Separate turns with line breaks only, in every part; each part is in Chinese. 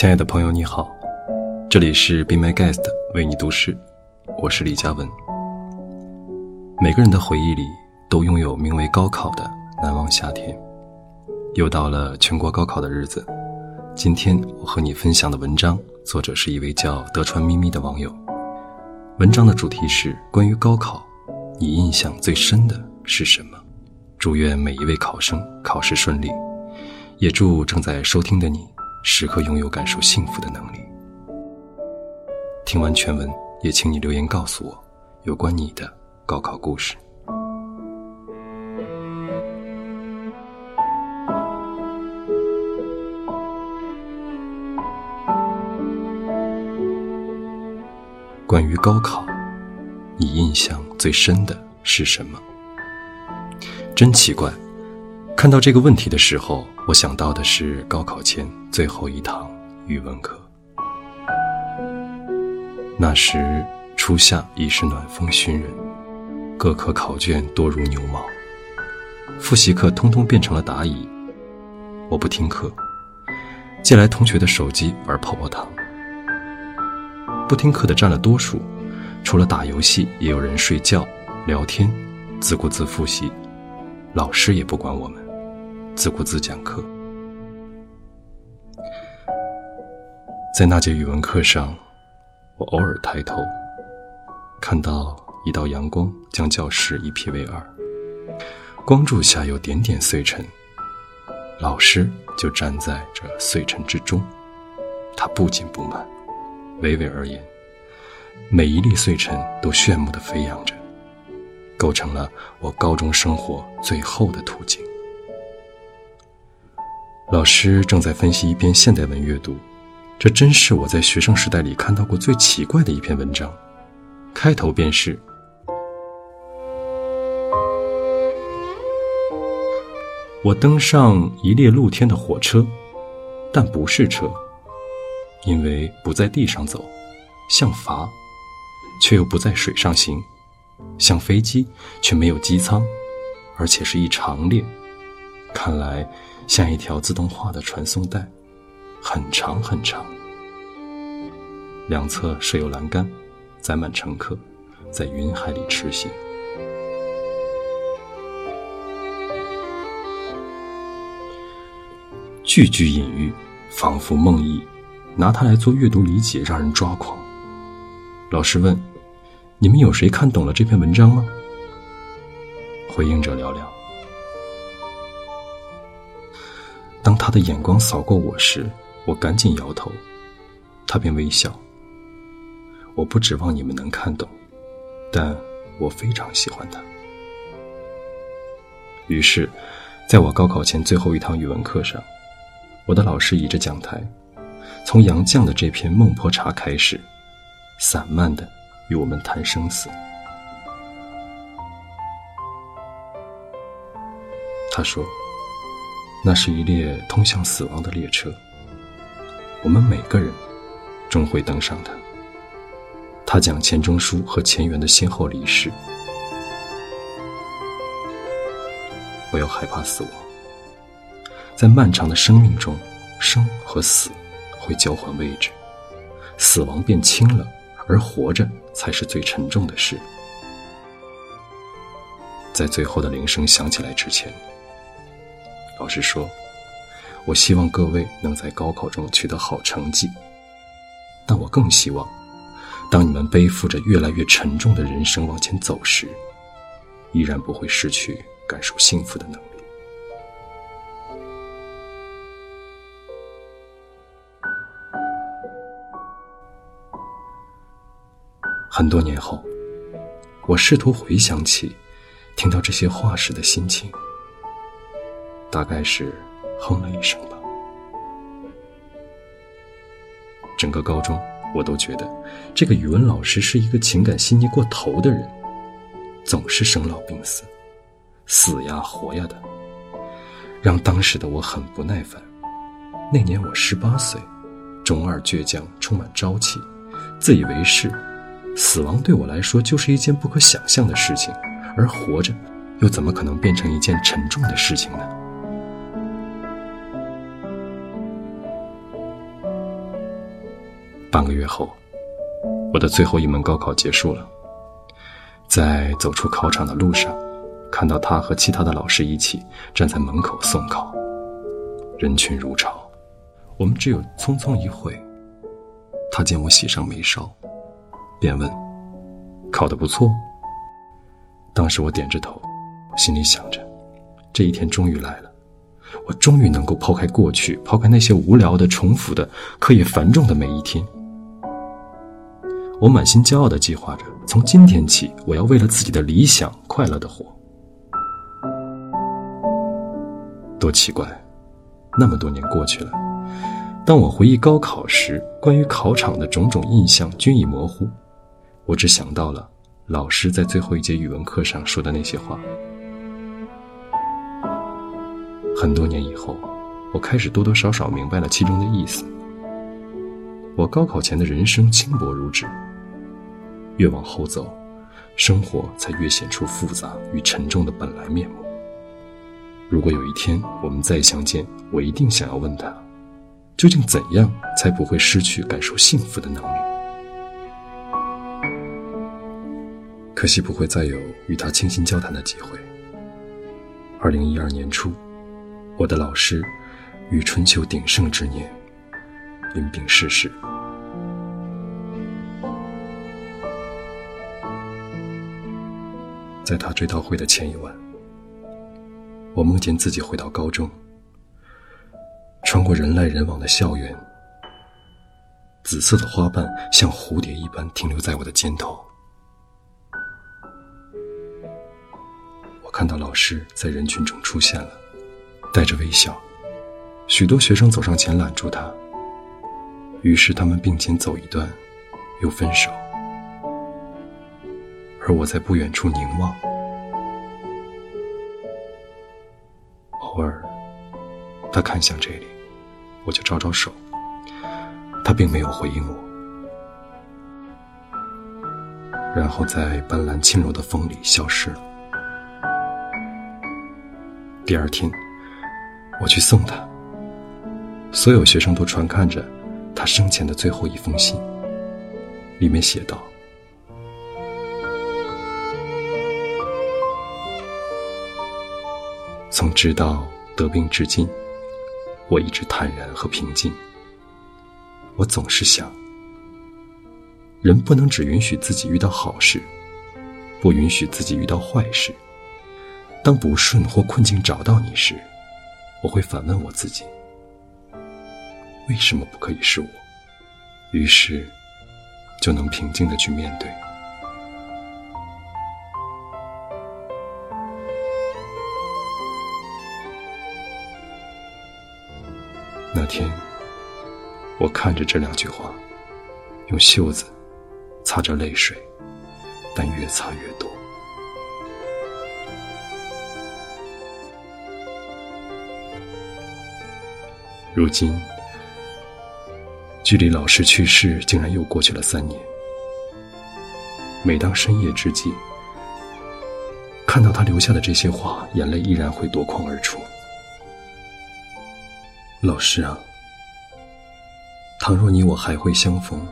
亲爱的朋友，你好，这里是 Be My Guest 为你读诗，我是李佳文。每个人的回忆里都拥有名为高考的难忘夏天。又到了全国高考的日子，今天我和你分享的文章，作者是一位叫德川咪咪的网友。文章的主题是关于高考，你印象最深的是什么？祝愿每一位考生考试顺利，也祝正在收听的你。时刻拥有感受幸福的能力。听完全文，也请你留言告诉我有关你的高考故事。关于高考，你印象最深的是什么？真奇怪。看到这个问题的时候，我想到的是高考前最后一堂语文课。那时初夏已是暖风熏人，各科考卷多如牛毛，复习课通通变成了答疑。我不听课，借来同学的手机玩泡泡糖。不听课的占了多数，除了打游戏，也有人睡觉、聊天、自顾自复习，老师也不管我们。自顾自讲课，在那节语文课上，我偶尔抬头，看到一道阳光将教室一劈为二，光柱下有点点碎尘，老师就站在这碎尘之中，他不紧不慢，娓娓而言，每一粒碎尘都炫目的飞扬着，构成了我高中生活最后的图景。老师正在分析一篇现代文阅读，这真是我在学生时代里看到过最奇怪的一篇文章。开头便是：“我登上一列露天的火车，但不是车，因为不在地上走，像筏，却又不在水上行；像飞机，却没有机舱，而且是一长列。看来。”像一条自动化的传送带，很长很长，两侧设有栏杆，载满乘客，在云海里驰行。句句隐喻，仿佛梦呓，拿它来做阅读理解，让人抓狂。老师问：“你们有谁看懂了这篇文章吗？”回应者寥寥。当他的眼光扫过我时，我赶紧摇头，他便微笑。我不指望你们能看懂，但我非常喜欢他。于是，在我高考前最后一堂语文课上，我的老师倚着讲台，从杨绛的这篇《孟婆茶》开始，散漫的与我们谈生死。他说。那是一列通向死亡的列车，我们每个人终会登上它。他讲钱钟书和钱媛的先后离世，我又害怕死亡。在漫长的生命中，生和死会交换位置，死亡变轻了，而活着才是最沉重的事。在最后的铃声响起来之前。老师说：“我希望各位能在高考中取得好成绩，但我更希望，当你们背负着越来越沉重的人生往前走时，依然不会失去感受幸福的能力。”很多年后，我试图回想起听到这些话时的心情。大概是哼了一声吧。整个高中，我都觉得这个语文老师是一个情感细腻过头的人，总是生老病死，死呀活呀的，让当时的我很不耐烦。那年我十八岁，中二倔强，充满朝气，自以为是。死亡对我来说就是一件不可想象的事情，而活着，又怎么可能变成一件沉重的事情呢？半个月后，我的最后一门高考结束了。在走出考场的路上，看到他和其他的老师一起站在门口送考，人群如潮。我们只有匆匆一会，他见我喜上眉梢，便问：“考得不错？”当时我点着头，心里想着，这一天终于来了。我终于能够抛开过去，抛开那些无聊的、重复的、课业繁重的每一天。我满心骄傲地计划着，从今天起，我要为了自己的理想快乐地活。多奇怪，那么多年过去了，当我回忆高考时，关于考场的种种印象均已模糊，我只想到了老师在最后一节语文课上说的那些话。很多年以后，我开始多多少少明白了其中的意思。我高考前的人生轻薄如纸，越往后走，生活才越显出复杂与沉重的本来面目。如果有一天我们再相见，我一定想要问他，究竟怎样才不会失去感受幸福的能力？可惜不会再有与他倾心交谈的机会。二零一二年初。我的老师，于春秋鼎盛之年，因病逝世。在他追悼会的前一晚，我梦见自己回到高中，穿过人来人往的校园，紫色的花瓣像蝴蝶一般停留在我的肩头。我看到老师在人群中出现了。带着微笑，许多学生走上前揽住他。于是他们并肩走一段，又分手。而我在不远处凝望，偶尔他看向这里，我就招招手。他并没有回应我，然后在斑斓轻柔的风里消失了。第二天。我去送他，所有学生都传看着他生前的最后一封信，里面写道：“从知道得病至今，我一直坦然和平静。我总是想，人不能只允许自己遇到好事，不允许自己遇到坏事。当不顺或困境找到你时。”我会反问我自己：为什么不可以是我？于是，就能平静的去面对。天，我看着这两句话，用袖子擦着泪水，但越擦越多。如今，距离老师去世竟然又过去了三年。每当深夜之际，看到他留下的这些话，眼泪依然会夺眶而出。老师啊，倘若你我还会相逢，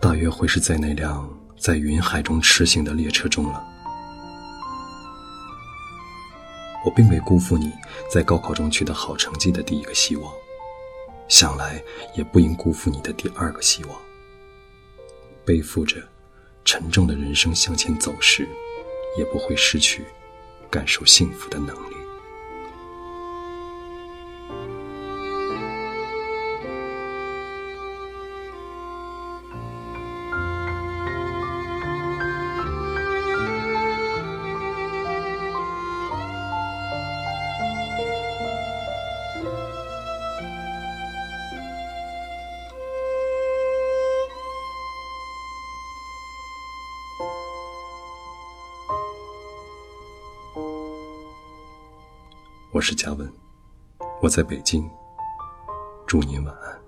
大约会是在那辆在云海中驰行的列车中了。我并未辜负你在高考中取得好成绩的第一个希望，想来也不应辜负你的第二个希望。背负着沉重的人生向前走时，也不会失去感受幸福的能力。我是嘉文，我在北京，祝您晚安。